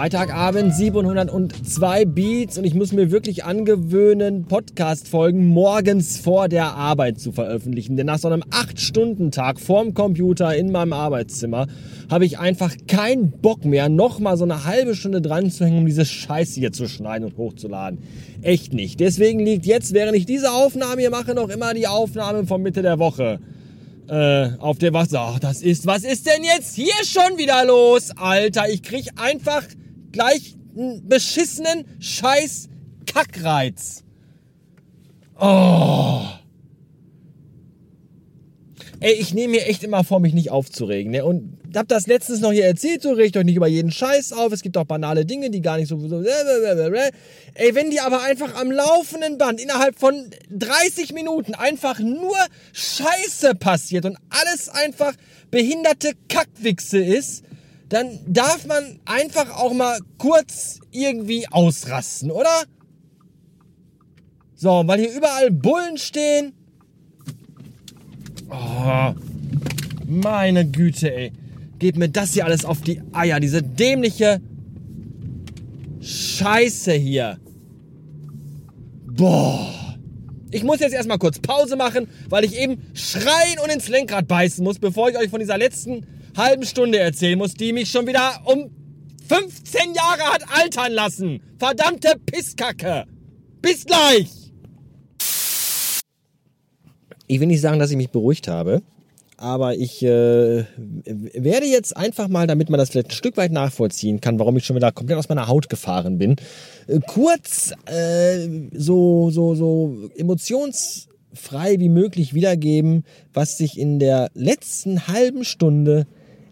Freitagabend 702 Beats und ich muss mir wirklich angewöhnen, Podcast-Folgen morgens vor der Arbeit zu veröffentlichen. Denn nach so einem 8-Stunden-Tag vorm Computer in meinem Arbeitszimmer habe ich einfach keinen Bock mehr, nochmal so eine halbe Stunde dran zu hängen, um diese Scheiße hier zu schneiden und hochzuladen. Echt nicht. Deswegen liegt jetzt, während ich diese Aufnahme hier mache, noch immer die Aufnahme von Mitte der Woche äh, auf der Wasser. Ach, das ist, was ist denn jetzt hier schon wieder los? Alter, ich krieg einfach gleich einen beschissenen Scheiß Kackreiz. Oh. Ey, ich nehme mir echt immer vor, mich nicht aufzuregen. Ne? Und hab das letztens noch hier erzählt, so regt euch nicht über jeden Scheiß auf. Es gibt auch banale Dinge, die gar nicht so... so Ey, wenn die aber einfach am laufenden Band innerhalb von 30 Minuten einfach nur Scheiße passiert und alles einfach behinderte Kackwichse ist, dann darf man einfach auch mal kurz irgendwie ausrasten, oder? So, weil hier überall Bullen stehen Oh, meine Güte, ey. Geht mir das hier alles auf die Eier. Diese dämliche Scheiße hier. Boah. Ich muss jetzt erstmal kurz Pause machen, weil ich eben schreien und ins Lenkrad beißen muss, bevor ich euch von dieser letzten halben Stunde erzählen muss, die mich schon wieder um 15 Jahre hat altern lassen. Verdammte Pisskacke. Bis gleich. Ich will nicht sagen, dass ich mich beruhigt habe, aber ich äh, werde jetzt einfach mal, damit man das vielleicht ein Stück weit nachvollziehen kann, warum ich schon wieder komplett aus meiner Haut gefahren bin, äh, kurz äh, so, so, so emotionsfrei wie möglich wiedergeben, was sich in der letzten halben Stunde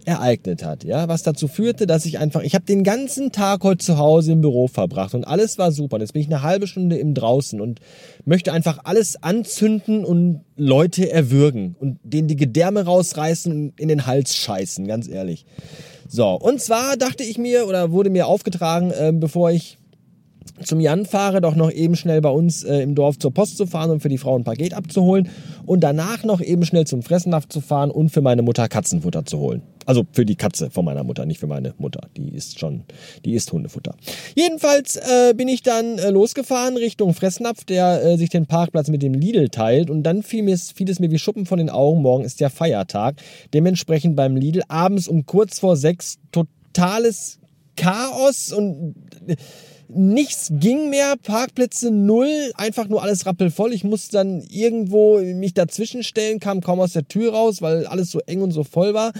ereignet hat, ja, was dazu führte, dass ich einfach, ich habe den ganzen Tag heute zu Hause im Büro verbracht und alles war super. Jetzt bin ich eine halbe Stunde im draußen und möchte einfach alles anzünden und Leute erwürgen und denen die Gedärme rausreißen und in den Hals scheißen, ganz ehrlich. So, und zwar dachte ich mir oder wurde mir aufgetragen, äh, bevor ich zum Jan fahre, doch noch eben schnell bei uns äh, im Dorf zur Post zu fahren und für die Frau ein Paket abzuholen und danach noch eben schnell zum Fressnapf zu fahren und für meine Mutter Katzenfutter zu holen. Also für die Katze von meiner Mutter, nicht für meine Mutter. Die ist schon, die ist Hundefutter. Jedenfalls äh, bin ich dann äh, losgefahren Richtung Fressnapf, der äh, sich den Parkplatz mit dem Lidl teilt und dann fiel, fiel es mir wie Schuppen von den Augen. Morgen ist der Feiertag. Dementsprechend beim Lidl abends um kurz vor sechs totales Chaos und äh, nichts ging mehr, Parkplätze null, einfach nur alles rappelvoll. Ich musste dann irgendwo mich dazwischen stellen, kam kaum aus der Tür raus, weil alles so eng und so voll war.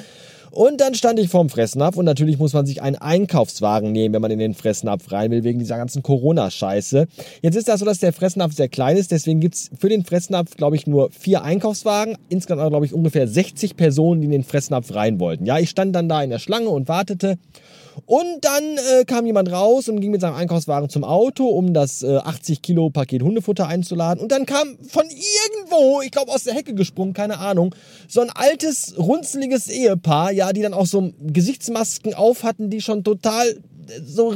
Und dann stand ich vorm Fressnapf und natürlich muss man sich einen Einkaufswagen nehmen, wenn man in den Fressnapf rein will, wegen dieser ganzen Corona-Scheiße. Jetzt ist das so, dass der Fressnapf sehr klein ist, deswegen gibt's für den Fressnapf, glaube ich, nur vier Einkaufswagen. Insgesamt, glaube ich, ungefähr 60 Personen, die in den Fressnapf rein wollten. Ja, ich stand dann da in der Schlange und wartete. Und dann äh, kam jemand raus und ging mit seinem Einkaufswagen zum Auto, um das äh, 80 Kilo Paket Hundefutter einzuladen. Und dann kam von irgendwo, ich glaube aus der Hecke gesprungen, keine Ahnung, so ein altes, runzeliges Ehepaar, ja, die dann auch so Gesichtsmasken auf hatten, die schon total äh, so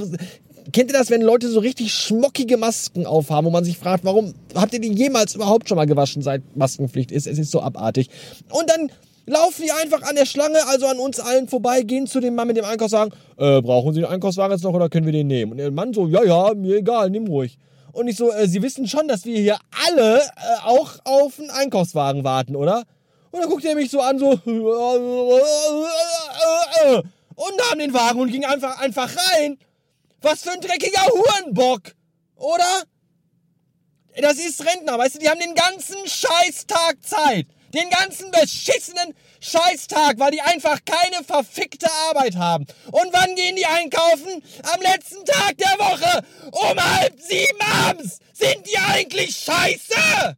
kennt ihr das, wenn Leute so richtig schmockige Masken aufhaben, wo man sich fragt, warum habt ihr die jemals überhaupt schon mal gewaschen, seit Maskenpflicht ist? Es ist so abartig. Und dann laufen die einfach an der Schlange, also an uns allen vorbei, gehen zu dem Mann mit dem Einkaufswagen. Äh, brauchen Sie den Einkaufswagen jetzt noch oder können wir den nehmen? Und der Mann so, ja, ja, mir egal, nimm ruhig. Und ich so, äh, Sie wissen schon, dass wir hier alle äh, auch auf einen Einkaufswagen warten, oder? Und dann guckt er mich so an, so und nahm den Wagen und ging einfach, einfach rein. Was für ein dreckiger Hurenbock, oder? Das ist Rentner, weißt du, die haben den ganzen Scheißtag Zeit. Den ganzen beschissenen Scheißtag, weil die einfach keine verfickte Arbeit haben. Und wann gehen die einkaufen? Am letzten Tag der Woche. Um halb sieben abends. Sind die eigentlich scheiße?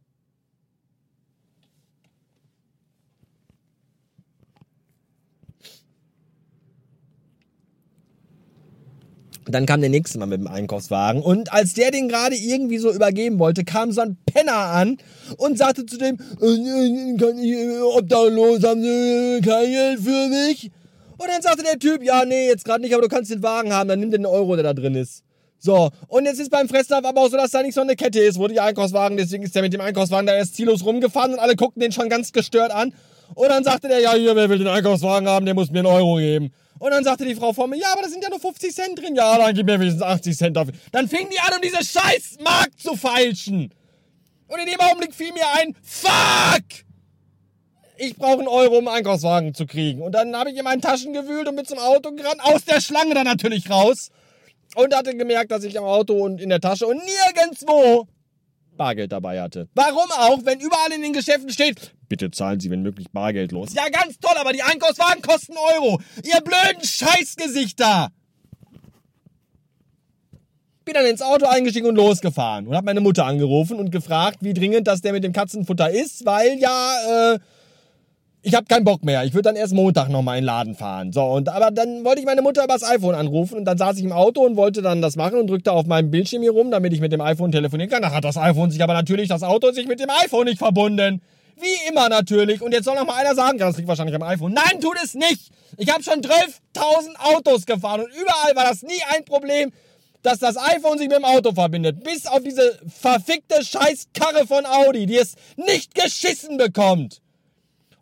Dann kam der nächste Mal mit dem Einkaufswagen und als der den gerade irgendwie so übergeben wollte, kam so ein Penner an und sagte zu dem, äh, kann ich äh, obdachlos, haben Sie kein Geld für mich? Und dann sagte der Typ, ja, nee, jetzt gerade nicht, aber du kannst den Wagen haben, dann nimm den Euro, der da drin ist. So, und jetzt ist beim Fressnapf aber auch so, dass da nicht so eine Kette ist, wo die Einkaufswagen, deswegen ist der mit dem Einkaufswagen da erst ziellos rumgefahren und alle guckten den schon ganz gestört an. Und dann sagte der, ja, hier, wer will den Einkaufswagen haben, der muss mir einen Euro geben. Und dann sagte die Frau vor mir, ja, aber da sind ja nur 50 Cent drin. Ja, dann gib mir wenigstens 80 Cent dafür. Dann fing die an, um diese scheiß Mark zu feilschen. Und in dem Augenblick fiel mir ein, fuck! Ich brauche einen Euro, um einen Einkaufswagen zu kriegen. Und dann habe ich in meinen Taschen gewühlt und bin zum Auto gerannt, aus der Schlange dann natürlich raus. Und hatte gemerkt, dass ich am Auto und in der Tasche und nirgendwo Bargeld dabei hatte. Warum auch, wenn überall in den Geschäften steht, bitte zahlen Sie, wenn möglich, Bargeld los. Ja, ganz toll, aber die Einkaufswagen kosten Euro. Ihr blöden Scheißgesichter. Bin dann ins Auto eingestiegen und losgefahren und habe meine Mutter angerufen und gefragt, wie dringend das der mit dem Katzenfutter ist, weil ja, äh, ich habe keinen Bock mehr. Ich würde dann erst Montag nochmal in den Laden fahren. So, und aber dann wollte ich meine Mutter übers iPhone anrufen und dann saß ich im Auto und wollte dann das machen und drückte auf meinem Bildschirm hier rum, damit ich mit dem iPhone telefonieren kann. Da hat das iPhone sich aber natürlich, das Auto sich mit dem iPhone nicht verbunden. Wie immer natürlich. Und jetzt soll noch mal einer sagen, das liegt wahrscheinlich am iPhone. Nein, tut es nicht. Ich habe schon 12.000 Autos gefahren und überall war das nie ein Problem, dass das iPhone sich mit dem Auto verbindet. Bis auf diese verfickte Scheißkarre von Audi, die es nicht geschissen bekommt.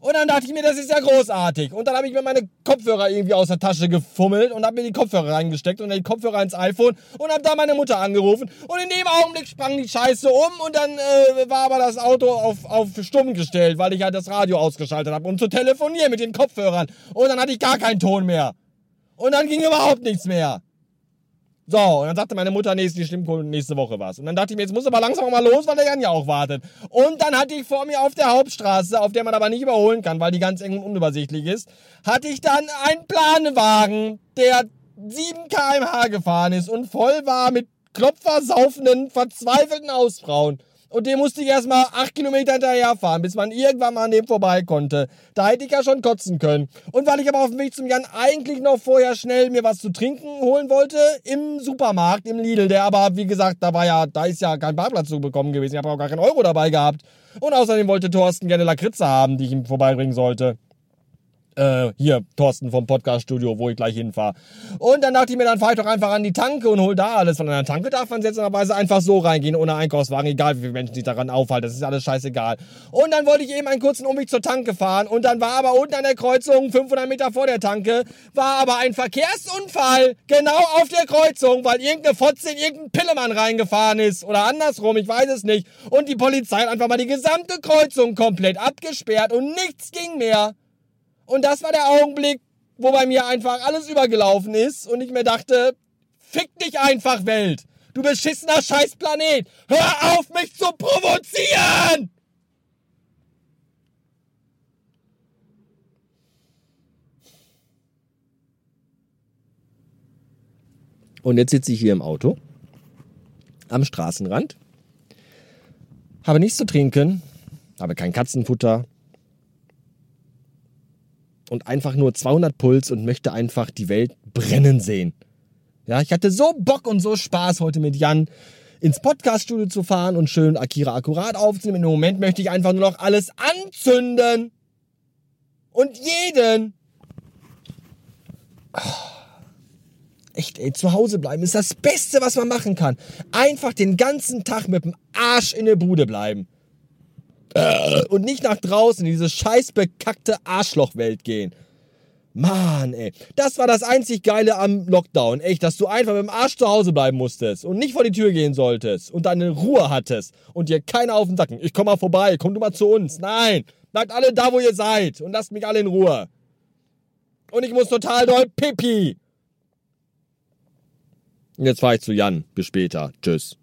Und dann dachte ich mir, das ist ja großartig. Und dann habe ich mir meine Kopfhörer irgendwie aus der Tasche gefummelt und habe mir die Kopfhörer reingesteckt und die Kopfhörer ins iPhone und habe da meine Mutter angerufen. Und in dem Augenblick sprang die Scheiße um und dann äh, war aber das Auto auf, auf stumm gestellt, weil ich halt das Radio ausgeschaltet habe, um zu telefonieren mit den Kopfhörern. Und dann hatte ich gar keinen Ton mehr. Und dann ging überhaupt nichts mehr. So, und dann sagte meine Mutter, nee, nicht schlimm, nächste Woche was. Und dann dachte ich mir, jetzt muss aber langsam mal los, weil der Jan ja auch wartet. Und dann hatte ich vor mir auf der Hauptstraße, auf der man aber nicht überholen kann, weil die ganz eng und unübersichtlich ist, hatte ich dann einen Planwagen, der 7 kmh gefahren ist und voll war mit klopfersaufenden, verzweifelten Hausfrauen. Und dem musste ich erstmal acht Kilometer hinterherfahren, bis man irgendwann mal an dem vorbei konnte. Da hätte ich ja schon kotzen können. Und weil ich aber auf dem Weg zum Jan eigentlich noch vorher schnell mir was zu trinken holen wollte, im Supermarkt, im Lidl, der aber, wie gesagt, da war ja, da ist ja kein Parkplatz zu bekommen gewesen. Ich habe auch gar keinen Euro dabei gehabt. Und außerdem wollte Thorsten gerne Lakritze haben, die ich ihm vorbeibringen sollte äh, hier, Thorsten vom Podcast-Studio, wo ich gleich hinfahre. Und dann dachte ich mir, dann fahre ich doch einfach an die Tanke und hol da alles. Von einer Tanke darf man seltsamerweise einfach so reingehen, ohne Einkaufswagen, egal wie viele Menschen sich daran aufhalten. Das ist alles scheißegal. Und dann wollte ich eben einen kurzen Umweg zur Tanke fahren und dann war aber unten an der Kreuzung, 500 Meter vor der Tanke, war aber ein Verkehrsunfall, genau auf der Kreuzung, weil irgendeine Fotze in irgendeinen Pillemann reingefahren ist oder andersrum, ich weiß es nicht. Und die Polizei hat einfach mal die gesamte Kreuzung komplett abgesperrt und nichts ging mehr. Und das war der Augenblick, wo bei mir einfach alles übergelaufen ist und ich mir dachte, fick dich einfach Welt. Du beschissener Scheißplanet. Hör auf, mich zu provozieren! Und jetzt sitze ich hier im Auto, am Straßenrand, habe nichts zu trinken, habe kein Katzenfutter, und einfach nur 200 Puls und möchte einfach die Welt brennen sehen. Ja, ich hatte so Bock und so Spaß heute mit Jan ins Podcaststudio zu fahren und schön Akira akkurat aufzunehmen. Im Moment möchte ich einfach nur noch alles anzünden. Und jeden. Echt, ey, zu Hause bleiben ist das Beste, was man machen kann. Einfach den ganzen Tag mit dem Arsch in der Bude bleiben und nicht nach draußen in diese scheiß bekackte Arschlochwelt gehen. Mann, ey. Das war das einzig Geile am Lockdown. Echt, dass du einfach mit dem Arsch zu Hause bleiben musstest und nicht vor die Tür gehen solltest und deine Ruhe hattest und dir keiner auf den Sacken. Ich komm mal vorbei, komm du mal zu uns. Nein, bleibt alle da, wo ihr seid und lasst mich alle in Ruhe. Und ich muss total doll pipi. Und jetzt fahr ich zu Jan. Bis später. Tschüss.